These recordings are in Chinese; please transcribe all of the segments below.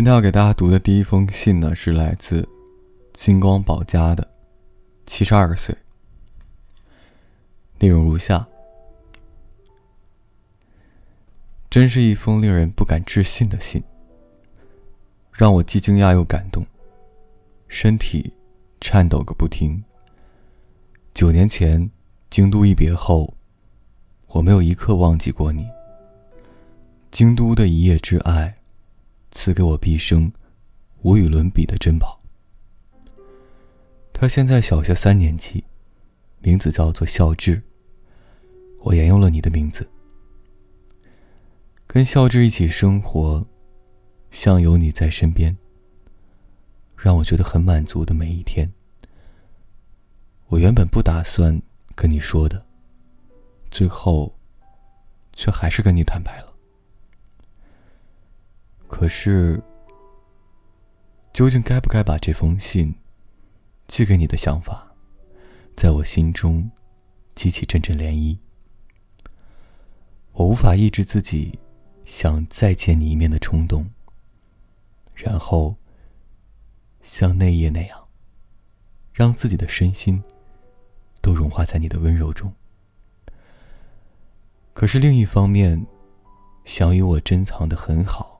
今天要给大家读的第一封信呢，是来自金光宝家的七十二岁。内容如下：真是一封令人不敢置信的信，让我既惊讶又感动，身体颤抖个不停。九年前京都一别后，我没有一刻忘记过你。京都的一夜之爱。赐给我毕生无与伦比的珍宝。他现在小学三年级，名字叫做孝志。我沿用了你的名字。跟孝志一起生活，像有你在身边，让我觉得很满足的每一天。我原本不打算跟你说的，最后，却还是跟你坦白了。可是，究竟该不该把这封信寄给你的想法，在我心中激起阵阵涟漪。我无法抑制自己想再见你一面的冲动，然后像那夜那样，让自己的身心都融化在你的温柔中。可是另一方面，想与我珍藏的很好。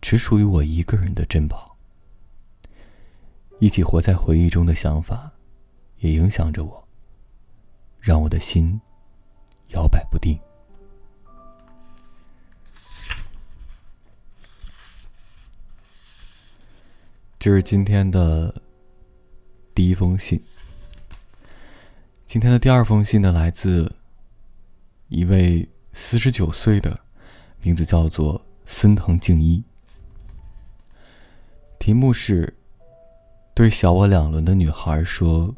只属于我一个人的珍宝。一起活在回忆中的想法，也影响着我，让我的心摇摆不定。这是今天的第一封信。今天的第二封信呢，来自一位四十九岁的，名字叫做森藤静一。题目是：对小我两轮的女孩说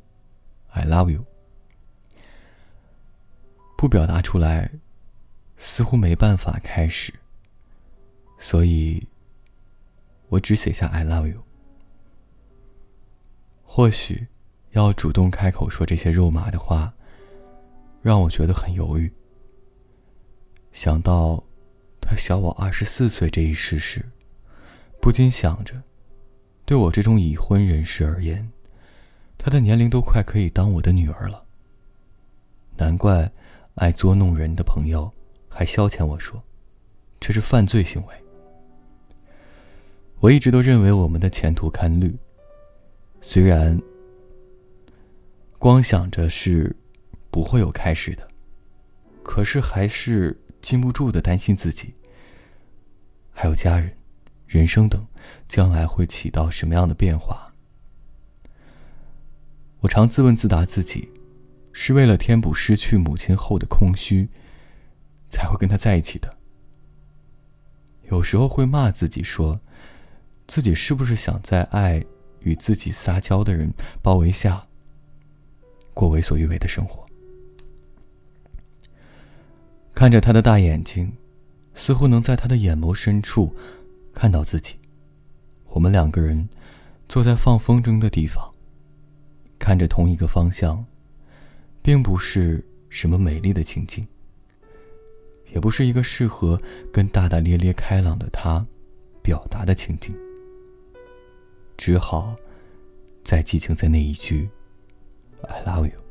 “I love you”。不表达出来，似乎没办法开始，所以我只写下 “I love you”。或许要主动开口说这些肉麻的话，让我觉得很犹豫。想到他小我二十四岁这一事实，不禁想着。对我这种已婚人士而言，她的年龄都快可以当我的女儿了。难怪爱捉弄人的朋友还消遣我说，这是犯罪行为。我一直都认为我们的前途堪虑，虽然光想着是不会有开始的，可是还是禁不住的担心自己，还有家人。人生等，将来会起到什么样的变化？我常自问自答：自己是为了填补失去母亲后的空虚，才会跟他在一起的。有时候会骂自己，说自己是不是想在爱与自己撒娇的人包围下，过为所欲为的生活？看着他的大眼睛，似乎能在他的眼眸深处。看到自己，我们两个人坐在放风筝的地方，看着同一个方向，并不是什么美丽的情景，也不是一个适合跟大大咧咧开朗的他表达的情景，只好再寄情在那一句 “I love you”。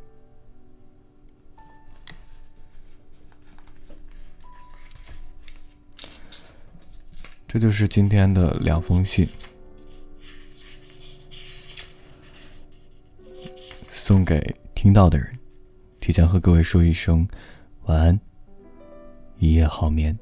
这就是今天的两封信，送给听到的人，提前和各位说一声晚安，一夜好眠。